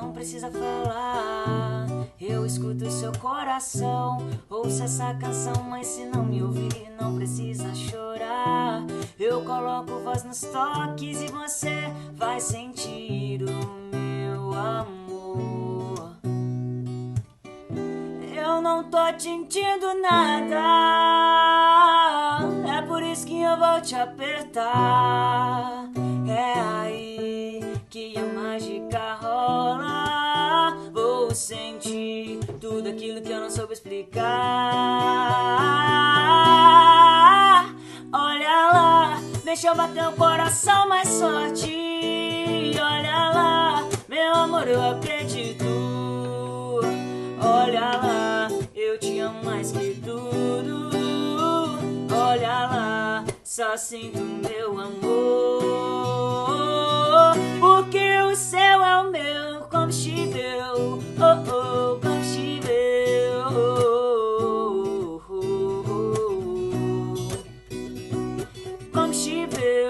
não precisa falar. Eu escuto seu coração. Ouça essa canção, mas se não me ouvir, não precisa chorar. Eu coloco voz nos toques e você vai sentir o meu amor. Eu não tô sentindo nada. É por isso que eu vou te apertar. Vou sentir tudo aquilo que eu não soube explicar. Olha lá, deixa eu bater o coração mais forte. Olha lá, meu amor, eu acredito. Olha lá, eu te amo mais que tudo. Olha lá, só sinto meu amor. she built.